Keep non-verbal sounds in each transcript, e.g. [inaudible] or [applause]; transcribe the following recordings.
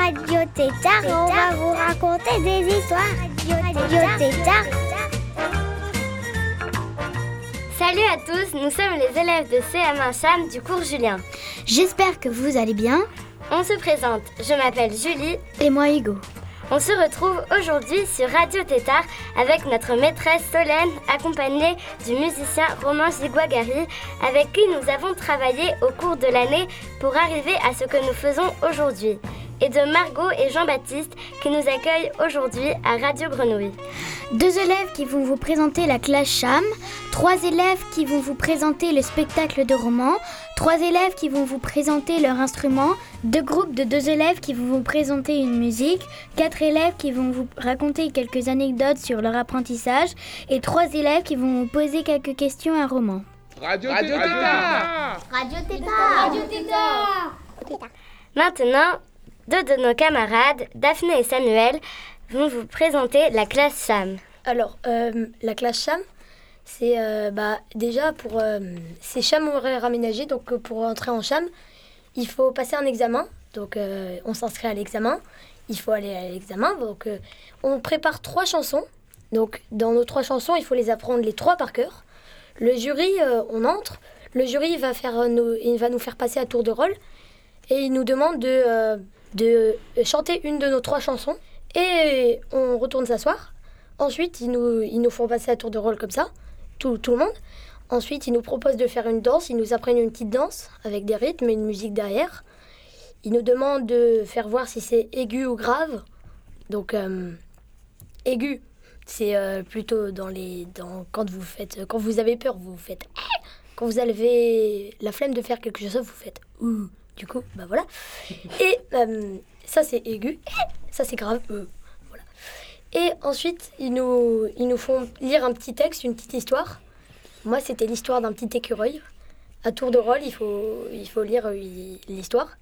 Radio Tétard on va vous raconter des histoires. Radio Tétard. Salut à tous, nous sommes les élèves de CM1 Cham du cours Julien. J'espère que vous allez bien. On se présente, je m'appelle Julie. Et moi Hugo. On se retrouve aujourd'hui sur Radio Tétard avec notre maîtresse Solène, accompagnée du musicien Romain Giguagari, avec qui nous avons travaillé au cours de l'année pour arriver à ce que nous faisons aujourd'hui, et de Margot et Jean-Baptiste qui nous accueillent aujourd'hui à Radio Grenouille. Deux élèves qui vont vous présenter la classe Cham, trois élèves qui vont vous présenter le spectacle de roman, trois élèves qui vont vous présenter leur instrument, deux groupes de deux élèves qui vont vous présenter une musique, quatre élèves qui vont vous raconter quelques anecdotes sur leur apprentissage et trois élèves qui vont vous poser quelques questions à roman. Radio Tétard Radio Tétard. Radio Tétard. Maintenant, deux de nos camarades, Daphné et Samuel, vont vous présenter la classe Cham. Alors, euh, la classe CHAM, c'est euh, bah, déjà pour. euh, c'est CHAM horaire aménagé, donc euh, pour entrer en CHAM, il faut passer un examen. Donc, on s'inscrit à l'examen. Il faut aller à l'examen. Donc, on prépare trois chansons. Donc, dans nos trois chansons, il faut les apprendre les trois par cœur. Le jury, on entre. Le jury va, faire, nous, il va nous faire passer à tour de rôle. Et il nous demande de, de chanter une de nos trois chansons. Et on retourne s'asseoir. Ensuite, ils nous, ils nous font passer à tour de rôle comme ça, tout, tout le monde. Ensuite, ils nous proposent de faire une danse. Ils nous apprennent une petite danse avec des rythmes et une musique derrière. Ils nous demandent de faire voir si c'est aigu ou grave. Donc, euh, aigu, c'est euh, plutôt dans les, dans, quand vous faites, quand vous avez peur, vous faites. Eh Quand vous avez la flemme de faire quelque chose, vous faites. Ouh. Du coup, bah voilà. Et euh, ça, c'est aigu. Eh Ça, c'est grave. Voilà. Et ensuite, ils nous, ils nous font lire un petit texte, une petite histoire. Moi, c'était l'histoire d'un petit écureuil. À tour de rôle, il faut, il faut lire euh, l'histoire.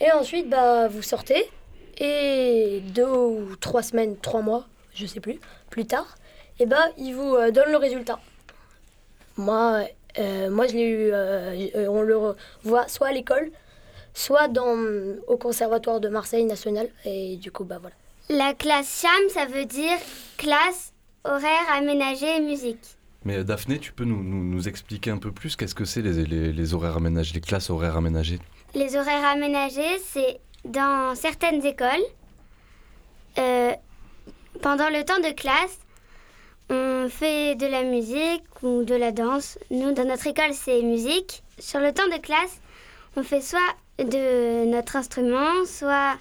Et ensuite, bah, vous sortez. Et deux ou trois semaines, trois mois, je sais plus, plus tard, et bah, ils vous euh, donnent le résultat. Moi, euh, moi je l'ai eu, euh, euh, on le voit soit à l'école, soit dans, au Conservatoire de Marseille National. Et du coup, bah voilà. La classe Cham, ça veut dire classe horaire aménagée musique. Mais Daphné, tu peux nous, nous, nous expliquer un peu plus qu'est-ce que c'est les, les, les horaires aménagés, les classes horaires aménagées? Les horaires aménagés, c'est dans certaines écoles. euh, pendant le temps de classe, on fait de la musique ou de la danse. Nous, dans notre école, c'est musique. Sur le temps de classe, on fait soit de notre instrument, soit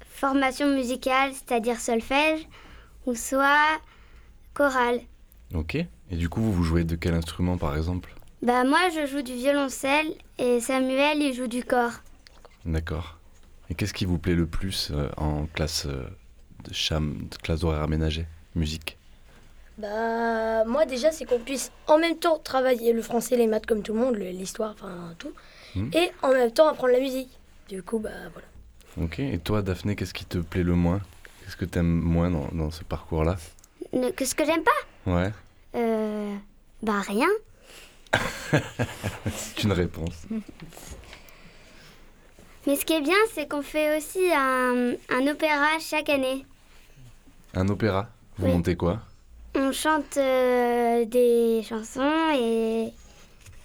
formation musicale, c'est-à-dire solfège, ou soit chorale. Ok. Et du coup, vous, vous jouez de quel instrument par exemple? Bah moi, je joue du violoncelle et Samuel, il joue du corps. D'accord. Et qu'est-ce qui vous plaît le plus euh, en classe euh, de cham, de classe horaire aménagée? Musique Bah, moi déjà, c'est qu'on puisse en même temps travailler le français, les maths comme tout le monde, l'histoire, enfin tout, Mhm. et en même temps apprendre la musique. Du coup, bah voilà. Ok. Et toi, Daphné, qu'est-ce qui te plaît le moins? Qu'est-ce que t'aimes moins dans, dans ce parcours-là? Ne- Que j'aime pas? Ouais. Euh. Bah rien. [laughs] C'est une réponse. Mais ce qui est bien, c'est qu'on fait aussi un, un opéra chaque année. Un opéra? Vous Oui. montez quoi? On chante euh, des chansons et,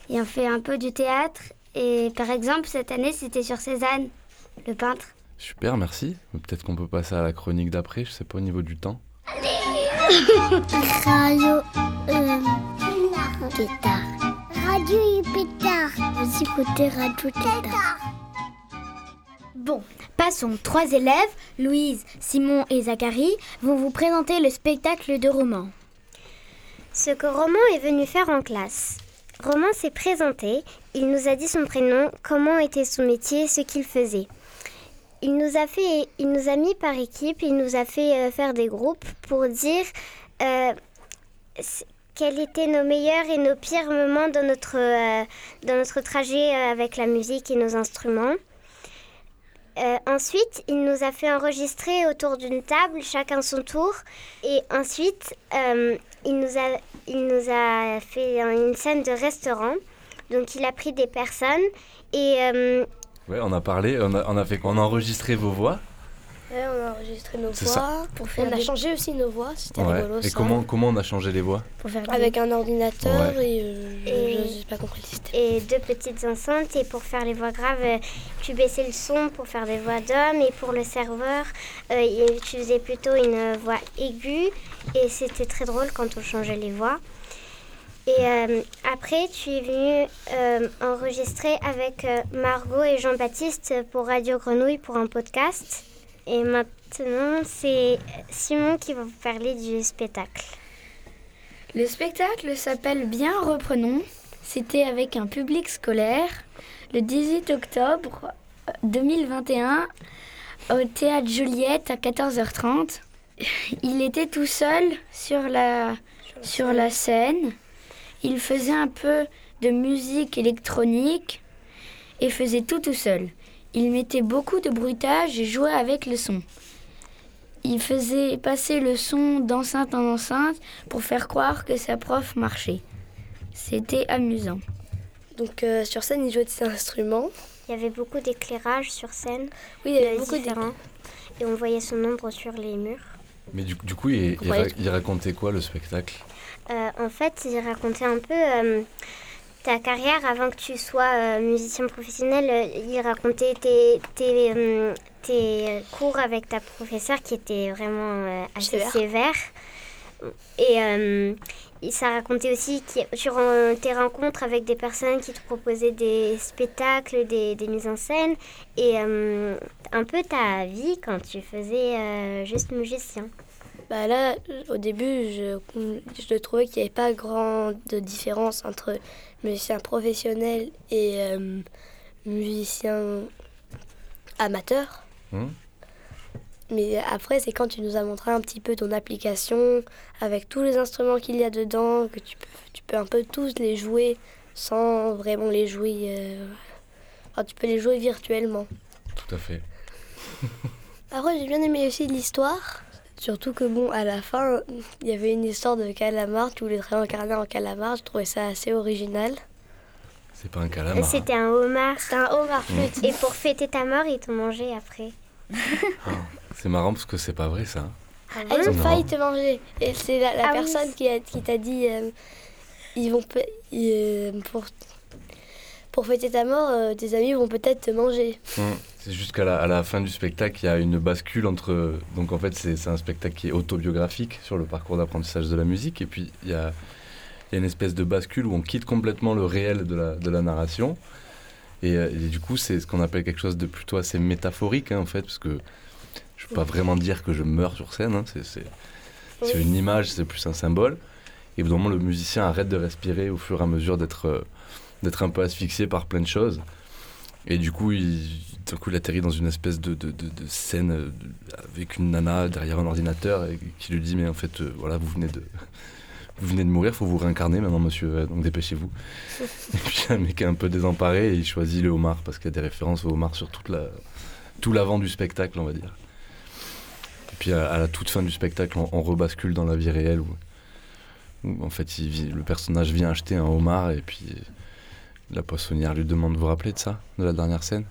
et on fait un peu du théâtre. Et par exemple, cette année, c'était sur Cézanne, le peintre. Super, merci. Peut-être qu'on peut passer à la chronique d'après, je sais pas au niveau du temps. Radio Pétard. Radio Pétard. Vous écoutez Radio Pétard. Bon, passons. Trois élèves, Louise, Simon et Zachary, vont vous présenter le spectacle de roman. Ce que Roman est venu faire en classe. Roman s'est présenté, il nous a dit son prénom, comment était son métier, ce qu'il faisait. il nous a fait, il nous a mis par équipe, il nous a fait faire des groupes pour dire quels étaient nos meilleurs et nos pires moments notre, dans notre trajet avec la musique et nos instruments. Euh, ensuite, il nous a fait enregistrer autour d'une table, chacun son tour. Et ensuite, euh, il, nous a, il nous a fait une scène de restaurant. Donc, il a pris des personnes et... Euh, ouais, on a parlé, on a, on a, fait, on a enregistré vos voix on a enregistré nos voix. Pour faire on a changé aussi nos voix, c'était rigolo. Et comment, comment on a changé les voix Avec un ordinateur et, euh, je n'ai pas compris Et deux petites enceintes. Et pour faire les voix graves, euh, tu baissais le son pour faire des voix d'hommes. Et pour le serveur, euh, tu faisais plutôt une voix aiguë. Et c'était très drôle quand on changeait les voix. Et après, tu es venu enregistrer avec Margot et Jean-Baptiste pour Radio Grenouille pour un podcast. Et maintenant, c'est Simon qui va vous parler du spectacle. Le spectacle s'appelle Bien Reprenons. C'était avec un public scolaire le 18 octobre 2021 au théâtre Juliette à 14h30. Il était tout seul sur la, sur la scène. Il faisait un peu de musique électronique et faisait tout tout seul. Il mettait beaucoup de bruitage et jouait avec le son. Il faisait passer le son d'enceinte en enceinte pour faire croire que sa prof marchait. C'était amusant. Donc euh, sur scène, il jouait de ses instruments. Il y avait beaucoup d'éclairage sur scène. Oui, il y avait beaucoup différents. Et on voyait son ombre sur les murs. Mais du, coup, il, racontait quoi le spectacle? Euh, En fait, il racontait un peu... Euh, ta carrière avant que tu sois euh, musicien professionnel, euh, il racontait tes, tes, euh, tes, cours avec ta professeure qui était vraiment assez sévère. Et ça racontait aussi sur tes rencontres avec des personnes qui te proposaient des spectacles, des, des mises en scène et un peu ta vie quand tu faisais juste musicien. Bah là, au début, je, je trouvais qu'il n'y avait pas grande différence entre musicien professionnel et euh, musicien amateur. Hmm. Mais après, c'est quand tu nous as montré un petit peu ton application, avec tous les instruments qu'il y a dedans, que tu peux, tu peux un peu tous les jouer sans vraiment les jouer. Euh, enfin, tu peux les jouer virtuellement. Tout à fait. Après, j'ai bien aimé aussi l'histoire. Surtout que bon, à la fin, il y avait une histoire de calamar, tu voulais te réincarner en calamar, je trouvais ça assez original. C'est pas un calamar. C'était un homard. C'était un homard flûte. Et pour fêter ta mort, ils t'ont mangé après. [laughs] Ah, c'est marrant parce que c'est pas vrai ça. Ah, ils ont failli te manger. Et c'est la, ah personne qui, qui t'a dit euh, ils vont euh, pour, pour fêter ta mort, euh, tes amis vont peut-être te manger. Hum. C'est jusqu'à la, la, fin du spectacle, il y a une bascule entre. Donc en fait, c'est un spectacle qui est autobiographique sur le parcours d'apprentissage de la musique. Et puis il y a, y a, une espèce de bascule où on quitte complètement le réel de la, de la narration. Et, euh, du coup, c'est ce qu'on appelle quelque chose de plutôt assez métaphorique, hein, en fait, parce que je ne veux pas vraiment dire que je meurs sur scène. Hein, c'est une image, c'est plus un symbole. Et évidemment, le musicien arrête de respirer au fur et à mesure d'être euh, d'être un peu asphyxié par plein de choses. Et du coup, il, d'un coup, il atterrit dans une espèce de, de, de, scène euh, avec une nana derrière un ordinateur et qui lui dit Mais en fait, euh, voilà, vous venez de. [laughs] Vous venez de mourir, faut vous réincarner maintenant, monsieur, donc dépêchez-vous. [laughs] et puis un mec est un peu désemparé et il choisit le homard parce qu'il y a des références au homard sur toute la, tout l'avant du spectacle, on va dire. Et puis à, la toute fin du spectacle, on, rebascule dans la vie réelle où, en fait il, le personnage vient acheter un homard et puis la poissonnière lui demande, vous vous rappelez de ça, de la dernière scène?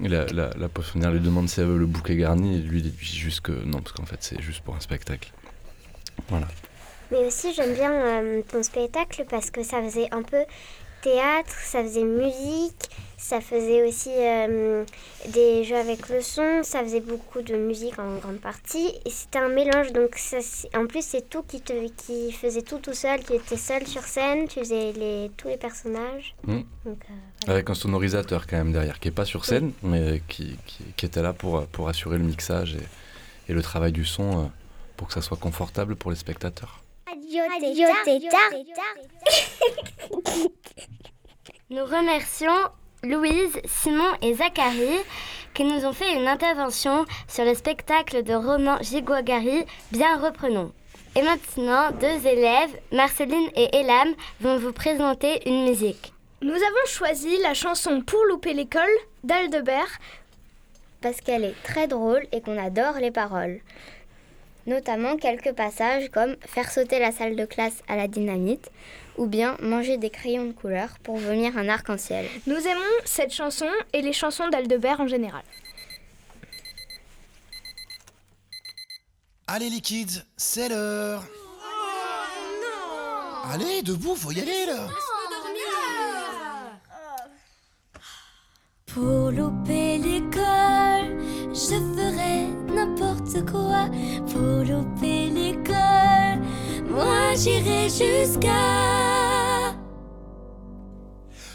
La, la, poissonnière lui demande si elle veut le bouquet garni et lui dit juste que non, parce qu'en fait c'est juste pour un spectacle. Voilà. Mais aussi j'aime bien euh, ton spectacle parce que ça faisait un peu théâtre, ça faisait musique, ça faisait aussi euh, des jeux avec le son, ça faisait beaucoup de musique en grande partie. Et c'était un mélange, donc ça, en plus c'est tout qui, te, qui faisait tout tout seul, tu étais seul sur scène, tu faisais les, tous les personnages. Mmh. Euh, avec un sonorisateur quand même derrière, qui n'est pas sur scène, mais qui, qui, était là pour, pour assurer le mixage et, et le travail du son euh, pour que ça soit confortable pour les spectateurs. [laughs] Nous remercions Louise, Simon et Zachary qui nous ont fait une intervention sur le spectacle de roman Giguagari. Bien reprenons. Et maintenant, deux élèves, Marceline et Elam, vont vous présenter une musique. Nous avons choisi la chanson Pour louper l'école d'Aldebert parce qu'elle est très drôle et qu'on adore les paroles. Notamment quelques passages comme faire sauter la salle de classe à la dynamite ou bien manger des crayons de couleur pour vomir un arc-en-ciel. Nous aimons cette chanson et les chansons d'Aldebert en général. Allez les kids, c'est l'heure. Allez, debout, faut y aller là. Pour louper l'école, je ferai n'importe quoi. Pour louper l'école, moi j'irai jusqu'à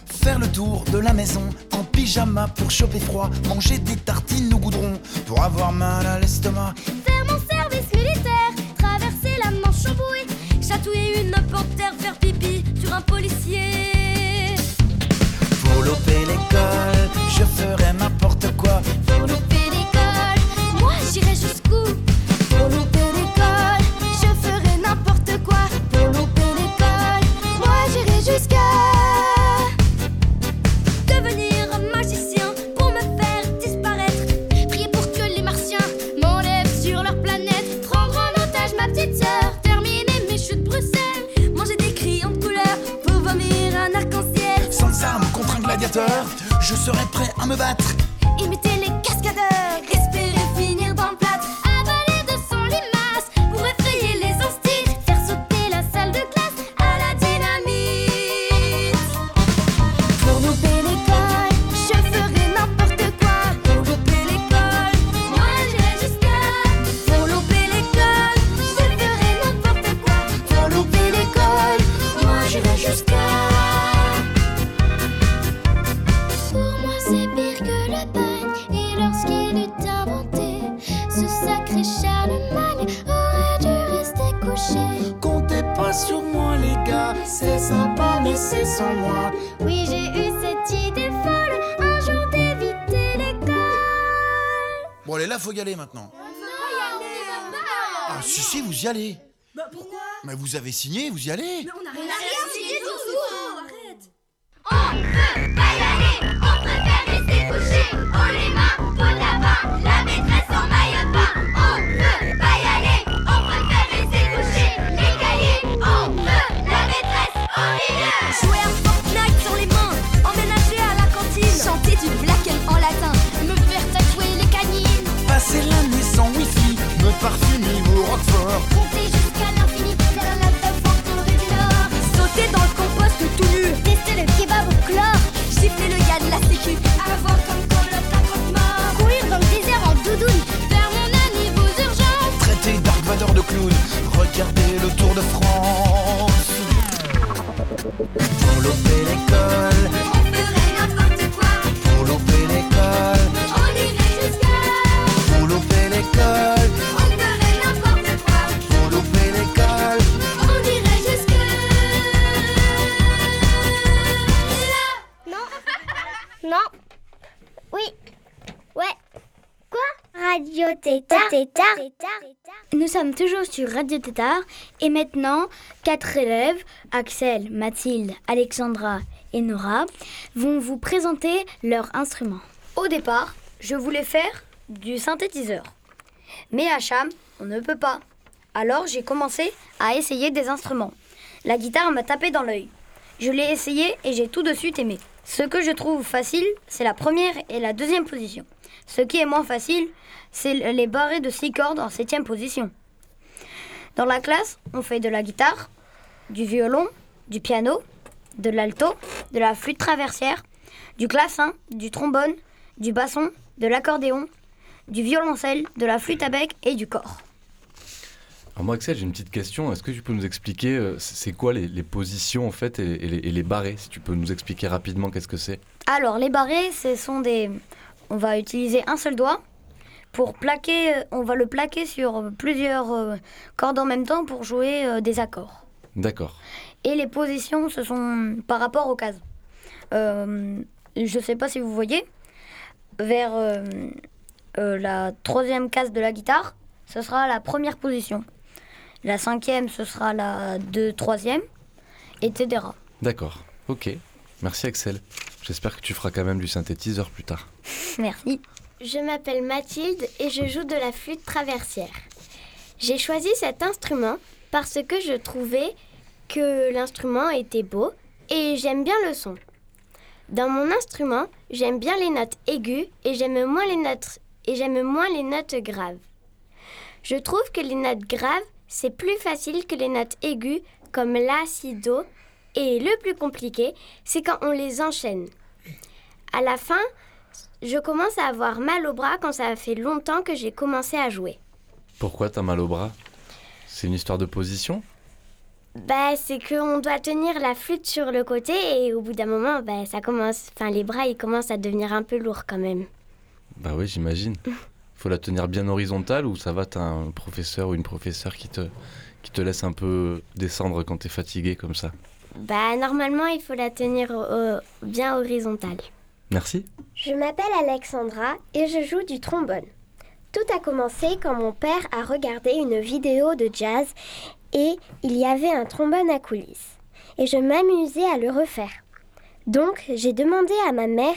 faire le tour de la maison en pyjama pour choper froid, manger des tartines au goudron pour avoir mal à l'estomac, faire mon service militaire, traverser la Manche en bouée, chatouiller une porte-terre, faire pipi sur un policier. Pour louper l'école, je ferai n'importe quoi. Pour je serai prêt à me battre. Pourquoi Mais vous avez signé, vous y allez. On a rien signé du tout Arrête toujours sur Radio Tétard et maintenant, quatre élèves, Axel, Mathilde, Alexandra et Nora, vont vous présenter leur instrument. Au départ, je voulais faire du synthétiseur. Mais à Cham, on ne peut pas. Alors j'ai commencé à essayer des instruments. La guitare m'a tapé dans l'œil. Je l'ai essayé et j'ai tout de suite aimé. Ce que je trouve facile, c'est la première et la deuxième position. Ce qui est moins facile, c'est les barrés de six cordes en septième position. Dans la classe, on fait de la guitare, du violon, du piano, de l'alto, de la flûte traversière, du clavecin, du trombone, du basson, de l'accordéon, du violoncelle, de la flûte à bec et du corps. Alors moi, Axel, j'ai une petite question. Est-ce que tu peux nous expliquer, euh, c'est quoi les, les positions en fait et, et les, et les barrés Si tu peux nous expliquer rapidement qu'est-ce que c'est? Alors, les barrés, ce sont des. On va utiliser un seul doigt pour plaquer. euh, On va le plaquer sur plusieurs euh, cordes en même temps pour jouer euh, des accords. D'accord. Et les positions, ce sont par rapport aux cases. Euh, je ne sais pas si vous voyez. vers euh, euh, la troisième case de la guitare, ce sera la première position. La cinquième, ce sera la deux, troisième, etc. D'accord, ok. Merci Axel. J'espère que tu feras quand même du synthétiseur plus tard. [laughs] Merci. Je m'appelle Mathilde et je joue de la flûte traversière. J'ai choisi cet instrument parce que je trouvais que l'instrument était beau et j'aime bien le son. Dans mon instrument, j'aime bien les notes aiguës et j'aime moins les notes et j'aime moins les notes graves. Je trouve que les notes graves, c'est plus facile que les notes aiguës comme la, si, do et le plus compliqué, c'est quand on les enchaîne. À la fin, je commence à avoir mal au bras quand ça fait longtemps que j'ai commencé à jouer. Pourquoi t'as mal au bras? C'est une histoire de position? Bah, c'est qu'on doit tenir la flûte sur le côté et au bout d'un moment, bah, ça commence, enfin, les bras ils commencent à devenir un peu lourds quand même. Bah oui, j'imagine. [laughs] Faut la tenir bien horizontale ou ça va, t'as un professeur ou une professeure qui te, qui te laisse un peu descendre quand t'es fatigué comme ça? Bah, normalement, il faut la tenir euh, bien horizontale. Merci. Je m'appelle Alexandra et je joue du trombone. Tout a commencé quand mon père a regardé une vidéo de jazz et il y avait un trombone à coulisses. Et je m'amusais à le refaire. Donc j'ai demandé à ma mère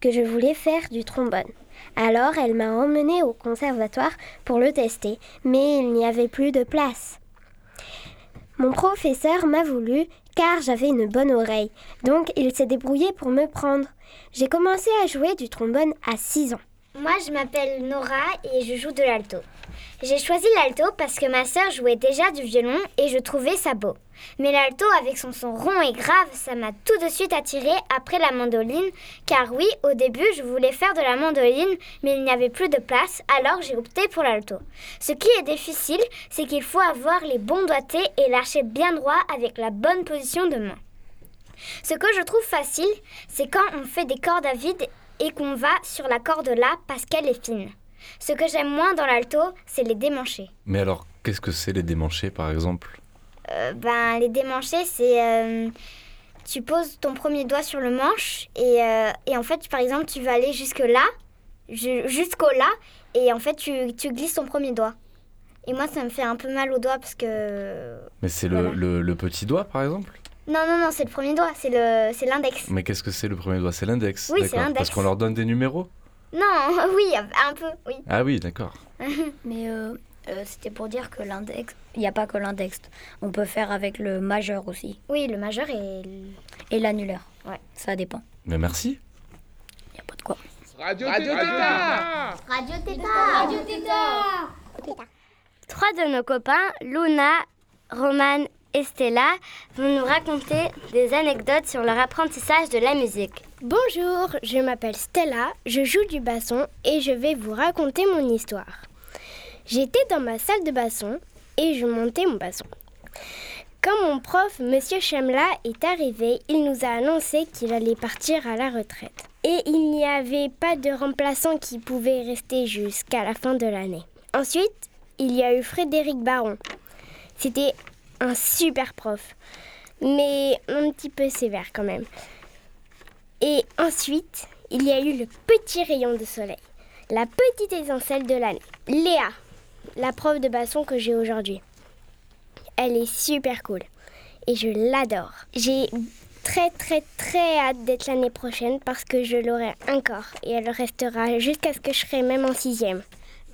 que je voulais faire du trombone. Alors elle m'a emmené au conservatoire pour le tester, mais il n'y avait plus de place. Mon professeur m'a voulu car j'avais une bonne oreille, donc il s'est débrouillé pour me prendre. J'ai commencé à jouer du trombone à 6 ans. Moi, je m'appelle Nora et je joue de l'alto. J'ai choisi l'alto parce que ma sœur jouait déjà du violon et je trouvais ça beau. Mais l'alto, avec son son rond et grave, ça m'a tout de suite attiré après la mandoline, car oui, au début, je voulais faire de la mandoline, mais il n'y avait plus de place, alors j'ai opté pour l'alto. Ce qui est difficile, c'est qu'il faut avoir les bons doigtés et lâcher bien droit avec la bonne position de main. Ce que je trouve facile, c'est quand on fait des cordes à vide et qu'on va sur la corde là parce qu'elle est fine. Ce que j'aime moins dans l'alto, c'est les démanchés. Mais alors, qu'est-ce que c'est les démanchés par exemple? Euh, ben, les démanchés, c'est. euh, tu poses ton premier doigt sur le manche et, euh, et en fait, par exemple, tu vas aller jusque là, ju- jusqu'au là, et en fait, tu, tu glisses ton premier doigt. Et moi, ça me fait un peu mal au doigt parce que. Mais c'est le- le petit doigt par exemple? Non, non, non, c'est le premier doigt, c'est le, c'est l'index. Mais qu'est-ce que c'est le premier doigt? C'est l'index Oui, c'est l'index. Parce qu'on leur donne des numéros? Non, [laughs] oui, un peu, oui. Ah oui, d'accord. [laughs] Mais euh, euh, c'était pour dire que l'index, il n'y a pas que l'index. On peut faire avec le majeur aussi. Oui, le majeur et. Et l'annulaire. Ouais. Ça dépend. Mais merci. Il n'y a pas de quoi. Radio, Tétard. Radio Tétard Radio Tétard Trois de nos copains, Luna, Roman Stella, vont nous raconter des anecdotes sur leur apprentissage de la musique. Bonjour, je m'appelle Stella, je joue du basson et je vais vous raconter mon histoire. J'étais dans ma salle de basson et je montais mon basson. Quand mon prof, Monsieur Chamla, est arrivé, il nous a annoncé qu'il allait partir à la retraite. Et il n'y avait pas de remplaçant qui pouvait rester jusqu'à la fin de l'année. Ensuite, il y a eu Frédéric Baron. C'était un super prof, mais un petit peu sévère quand même. Et ensuite, il y a eu le petit rayon de soleil, la petite étincelle de l'année. Léa, la prof de basson que j'ai aujourd'hui. Elle est super cool et je l'adore. J'ai très très très hâte d'être l'année prochaine parce que je l'aurai encore et elle restera jusqu'à ce que je serai même en sixième.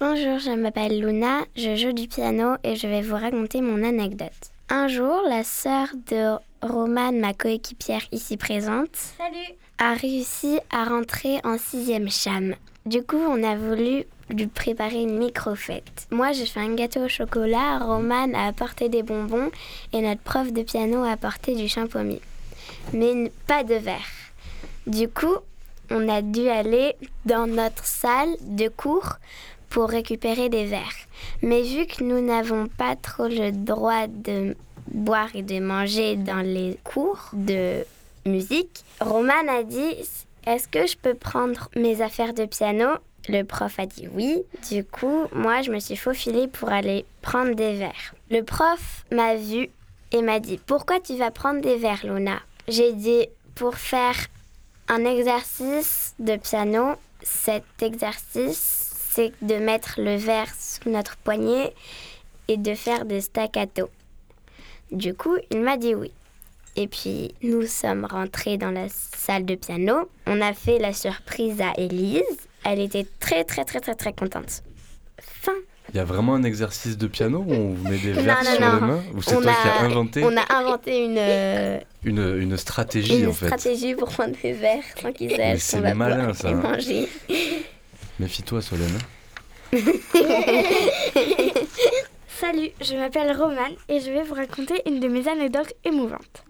Bonjour, je m'appelle Luna, je joue du piano et je vais vous raconter mon anecdote. Un jour, la sœur de Romane, ma coéquipière ici présente, Salut a réussi à rentrer en sixième cham. Du coup, on a voulu lui préparer une micro-fête. Moi, j'ai fait un gâteau au chocolat, Roman a apporté des bonbons et notre prof de piano a apporté du champomis. Mais pas de verre. Du coup, on a dû aller dans notre salle de cours pour récupérer des verres. Mais vu que nous n'avons pas trop le droit de boire et de manger dans les cours de musique, Roman a dit Est-ce que je peux prendre mes affaires de piano? Le prof a dit oui. Du coup, moi, je me suis faufilée pour aller prendre des verres. Le prof m'a vu et m'a dit Pourquoi tu vas prendre des verres, Luna? J'ai dit Pour faire un exercice de piano cet exercice, c'est de mettre le verre sous notre poignet et de faire des staccato. Du coup, il m'a dit oui. Et puis, nous sommes rentrés dans la salle de piano. On a fait la surprise à Élise. Elle était très, très, très, très, très contente. Fin. Il y a vraiment un exercice de piano où on vous met des [laughs] non, sur non. les mains Ou c'est toi a- qui as inventé On a inventé une, euh, [laughs] une, une stratégie une en fait stratégie pour prendre des verres sans qu'ils c'est malin, ça, les manger. [laughs] Salut, je m'appelle Romane et je vais vous raconter une de mes anecdotes émouvantes.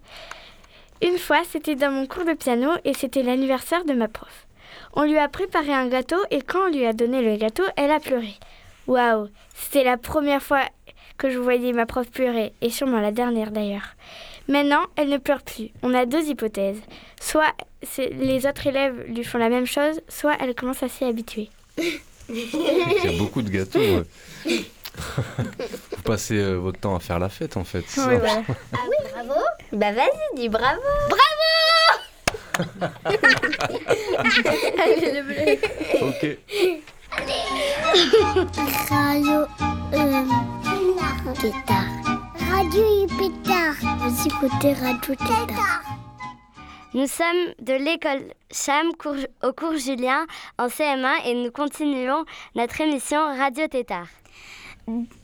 Une fois, c'était dans mon cours de piano et c'était l'anniversaire de ma prof. On lui a préparé un gâteau et quand on lui a donné le gâteau, elle a pleuré. Waouh, c'était la première fois que je voyais ma prof pleurer et sûrement la dernière d'ailleurs. Maintenant, elle ne pleure plus. On a deux hypothèses. Soit les autres élèves lui font la même chose, soit elle commence à s'y habituer. Il y a beaucoup de gâteaux. ouais. [laughs] vous passez euh, votre temps à faire la fête en fait. ça [laughs] Oui, bravo Bah vas-y, dis bravo [laughs] Ok. Radio euh, Tétard. Radio Pétard. Vous écoutez Radio Tétard. Nous sommes de l'école Cham cours- au cours Julien en CM1 et nous continuons notre émission Radio Tétard.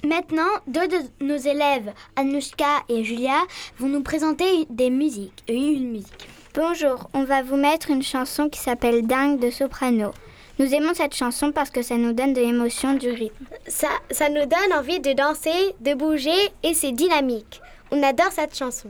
Maintenant, deux de nos élèves, Anouchka et Julia, vont nous présenter des musiques. Une musique. Bonjour, on va vous mettre une chanson qui s'appelle Dingue de Soprano. Nous aimons cette chanson parce que ça nous donne de l'émotion, du rythme. Ça, ça nous donne envie de danser, de bouger et c'est dynamique. On adore cette chanson.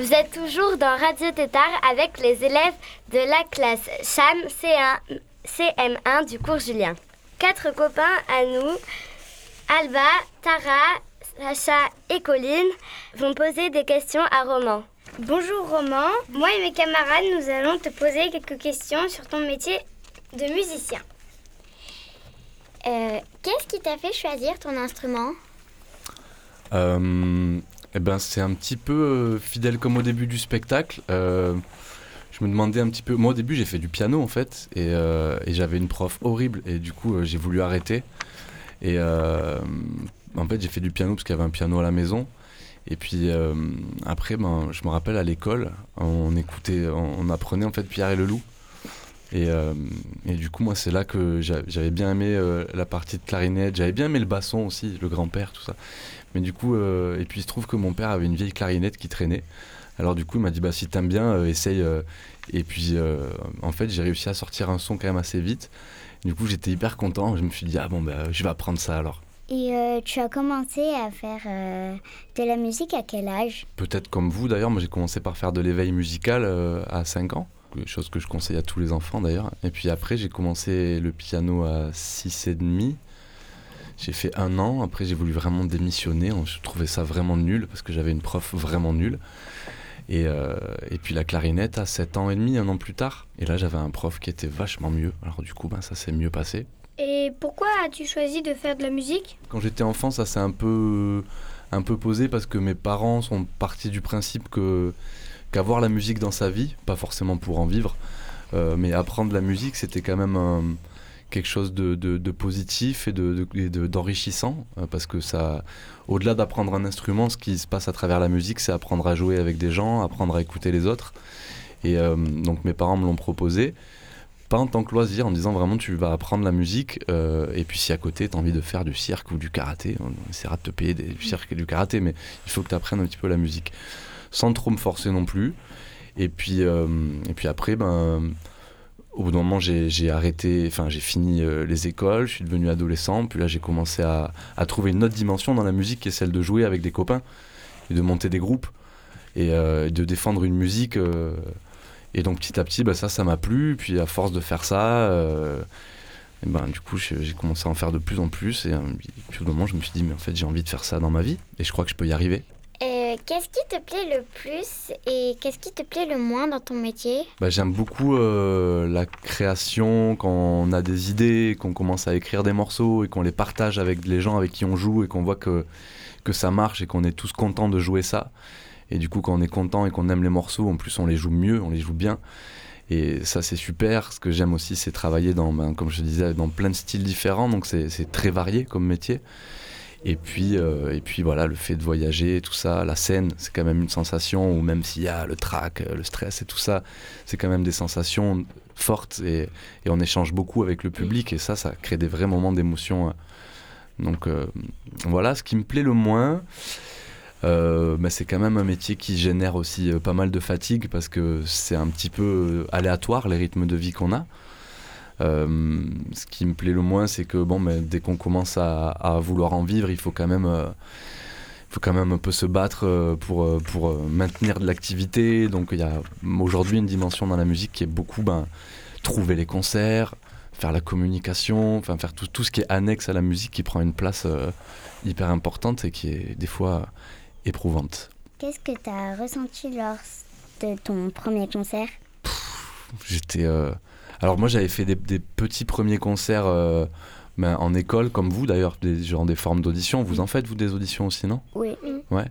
Vous êtes toujours dans Radio Tétard avec les élèves de la classe CHAM C1, CM1 du cours Julien. Quatre copains à nous, Alba, Tara, Sacha et Colline, vont poser des questions à Roman. Bonjour Roman, moi et mes camarades, nous allons te poser quelques questions sur ton métier de musicien. Euh, Qu'est-ce qui t'a fait choisir ton instrument? Euh, eh ben, c'est un petit peu euh, fidèle comme au début du spectacle. Euh, je me demandais un petit peu. Moi, au début, j'ai fait du piano en fait, et, euh, j'avais une prof horrible, et du coup, j'ai voulu arrêter. Et en fait, j'ai fait du piano parce qu'il y avait un piano à la maison. Et puis après, ben, je me rappelle à l'école, on écoutait, on, apprenait en fait Pierre et le Loup. Et, et du coup, moi, c'est là que j'a- j'avais bien aimé la partie de clarinette. J'avais bien aimé le basson aussi, le grand-père, tout ça. Mais du coup, euh, et puis il se trouve que mon père avait une vieille clarinette qui traînait. Alors du coup, il m'a dit, bah, si t'aimes bien, euh, essaye. euh. et puis, euh, en fait, j'ai réussi à sortir un son quand même assez vite. Du coup, j'étais hyper content. Je me suis dit, ah bon, bah, je vais apprendre ça alors. Et tu as commencé à faire de la musique à quel âge? Peut-être comme vous d'ailleurs, moi j'ai commencé par faire de l'éveil musical à 5 ans, chose que je conseille à tous les enfants d'ailleurs. Et puis après j'ai commencé le piano à 6 et demi. J'ai fait un an, après j'ai voulu vraiment démissionner, je trouvais ça vraiment nul parce que j'avais une prof vraiment nulle. Et, euh, et puis la clarinette à 7 ans et demi, un an plus tard. Et là j'avais un prof qui était vachement mieux, alors du coup ben, ça s'est mieux passé. Et pourquoi as-tu choisi de faire de la musique? Quand j'étais enfant, ça s'est un peu, un peu posé parce que mes parents sont partis du principe que qu'avoir la musique dans sa vie, pas forcément pour en vivre, euh, mais apprendre la musique, c'était quand même un- quelque chose de, de- positif et de- de- et de- d'enrichissant, euh, parce que ça, au-delà d'apprendre un instrument, ce qui se passe à travers la musique, c'est apprendre à jouer avec des gens, apprendre à écouter les autres. Et euh, donc mes parents me l'ont proposé pas en tant que loisir, en disant vraiment tu vas apprendre la musique, euh, et puis si à côté tu as envie de faire du cirque ou du karaté, on essaiera de te payer du cirque et du karaté, mais il faut que tu apprennes un petit peu la musique, sans trop me forcer non plus. Et puis, et puis après, ben, au bout d'un moment, j'ai arrêté, enfin j'ai fini euh, les écoles, je suis devenu adolescent, puis là j'ai commencé à, à trouver une autre dimension dans la musique qui est celle de jouer avec des copains, et de monter des groupes, et, euh, de défendre une musique. euh, et donc petit à petit, bah, ça, ça m'a plu. Puis à force de faire ça, ben, du coup, j'ai commencé à en faire de plus en plus. Et puis au bout d'un moment, je me suis dit, mais en fait, j'ai envie de faire ça dans ma vie. Et je crois que je peux y arriver. Qu'est-ce qui te plaît le plus et qu'est-ce qui te plaît le moins dans ton métier Bah, J'aime beaucoup euh, la création, quand on a des idées, qu'on commence à écrire des morceaux et qu'on les partage avec les gens avec qui on joue et qu'on voit que, que ça marche et qu'on est tous contents de jouer ça. Et du coup, quand on est content et qu'on aime les morceaux, en plus, on les joue mieux, on les joue bien. Et ça, c'est super. Ce que j'aime aussi, c'est travailler dans, ben, comme je disais, dans plein de styles différents. Donc, c'est très varié comme métier. Et puis, euh, et puis voilà, le fait de voyager, tout ça, la scène, c'est quand même une sensation où même s'il y a le trac, euh, le stress et tout ça, c'est quand même des sensations fortes et, on échange beaucoup avec le public et ça, ça crée des vrais moments d'émotion. euh. Donc euh, voilà, ce qui me plaît le moins, c'est quand même un métier qui génère aussi pas mal de fatigue parce que c'est un petit peu aléatoire les rythmes de vie qu'on a. Euh, ce qui me plaît le moins, c'est que bon, mais dès qu'on commence à, à vouloir en vivre, il faut quand même, euh, faut quand même un peu se battre euh, pour, euh, pour maintenir de l'activité. Donc il y a aujourd'hui une dimension dans la musique qui est beaucoup ben, trouver les concerts, faire la communication, enfin faire tout, tout ce qui est annexe à la musique qui prend une place euh, hyper importante et qui est des fois éprouvante. Qu'est-ce que tu as ressenti lors de ton premier concert? J'étais. euh, Alors moi j'avais fait des, des petits premiers concerts euh, ben, en école, comme vous d'ailleurs, des, genre des formes d'audition. Vous en faites vous des auditions aussi, non? Oui. Ouais.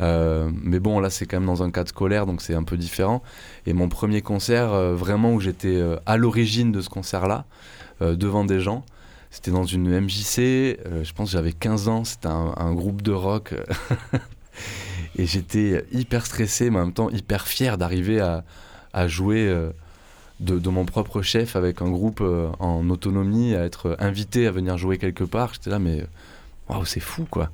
Euh, mais bon, là, c'est quand même dans un cadre scolaire, donc c'est un peu différent. Et mon premier concert, euh, vraiment, où j'étais à l'origine de ce concert-là, devant des gens, c'était dans une MJC. je pense j'avais 15 ans, c'était un, un groupe de rock. [laughs] et j'étais hyper stressé, mais en même temps hyper fier d'arriver à, à jouer. Euh, de, de mon propre chef avec un groupe euh, en autonomie, à être invité à venir jouer quelque part. J'étais là, mais waouh, c'est fou quoi.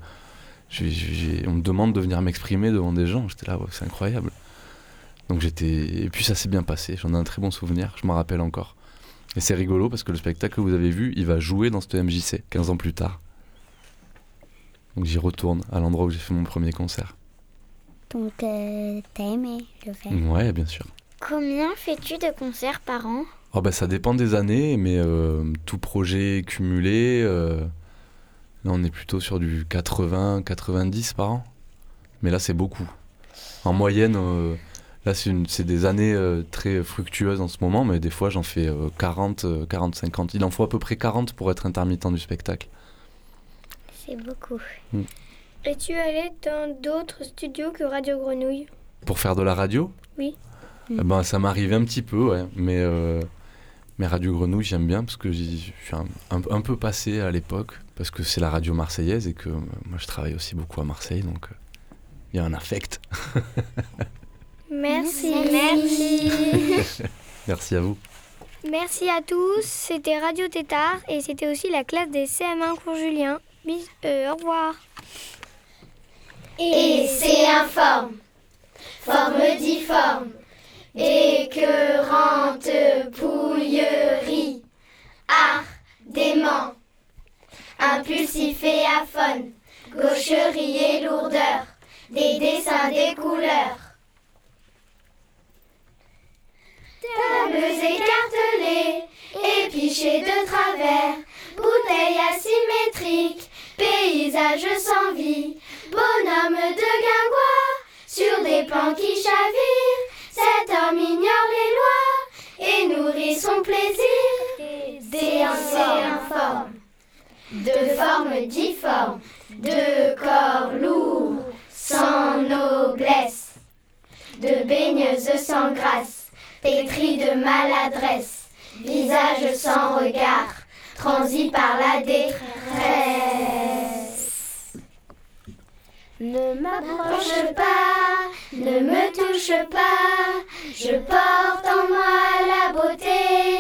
On me demande de venir m'exprimer devant des gens. J'étais là, c'est incroyable. Donc j'étais. Et puis ça s'est bien passé. J'en ai un très bon souvenir. Je m'en rappelle encore. Et c'est rigolo parce que le spectacle que vous avez vu, il va jouer dans cette MJC 15 ans plus tard. Donc j'y retourne à l'endroit où j'ai fait mon premier concert. Donc, euh, t'as aimé le faire? Ouais, bien sûr. Combien fais-tu de concerts par an? Oh bah ça dépend des années, mais euh, tout projet cumulé, euh, là on est plutôt sur du 80-90 par an. Mais là c'est beaucoup. En moyenne, euh, là c'est des années très fructueuses en ce moment, mais des fois j'en fais euh, 40, euh, 40, 50. Il en faut à peu près 40 pour être intermittent du spectacle. C'est beaucoup. Es-tu allé dans d'autres studios que Radio Grenouille? Pour faire de la radio? Oui. Eh ben, ça m'arrivait un petit peu, ouais. Mais, euh, mais Radio Grenouille, j'aime bien parce que j'y je suis un, un- un peu passé à l'époque, parce que c'est la radio marseillaise et que euh, moi je travaille aussi beaucoup à Marseille, donc euh, il y a un affect. [laughs] Merci. Merci. [laughs] Merci à vous. Merci à tous. C'était Radio Tétard et c'était aussi la classe des CM1 cours Julien. Bis- euh, au revoir. Et c'est informe, forme difforme, écœurante pouillerie, art dément, impulsif et aphone, gaucherie et lourdeur, des dessins, des couleurs. Tables écartelées, épichées de travers, bouteilles asymétriques, paysages sans vie, bonhomme de guingois, sur des plans qui chavirent, cet homme ignore les lois et nourrit son plaisir. Des informe, de forme difforme, de corps lourd, sans noblesse, de baigneuses sans grâce, pétrie de maladresse, visage sans regard, transi par la détresse. Ne m'approche pas, ne me touche pas, je porte en moi la beauté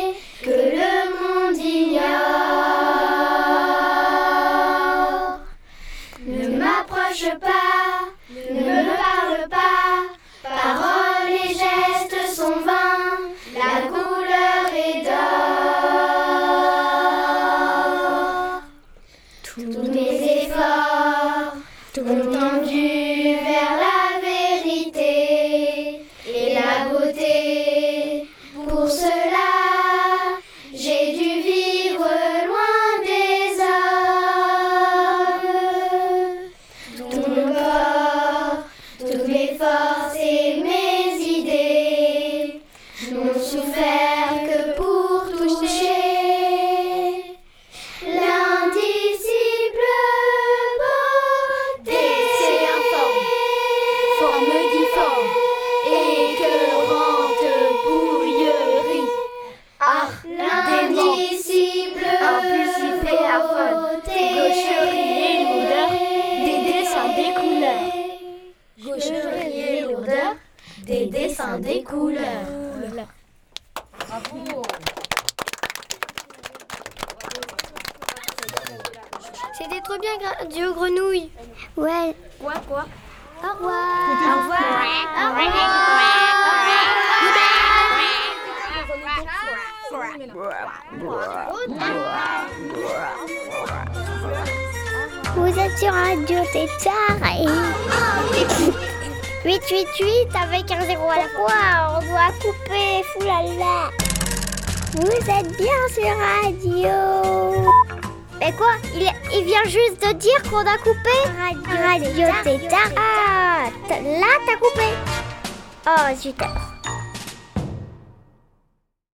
vient juste de dire qu'on a coupé Radio Tétard. Ah, là t'as coupé. Oh, super.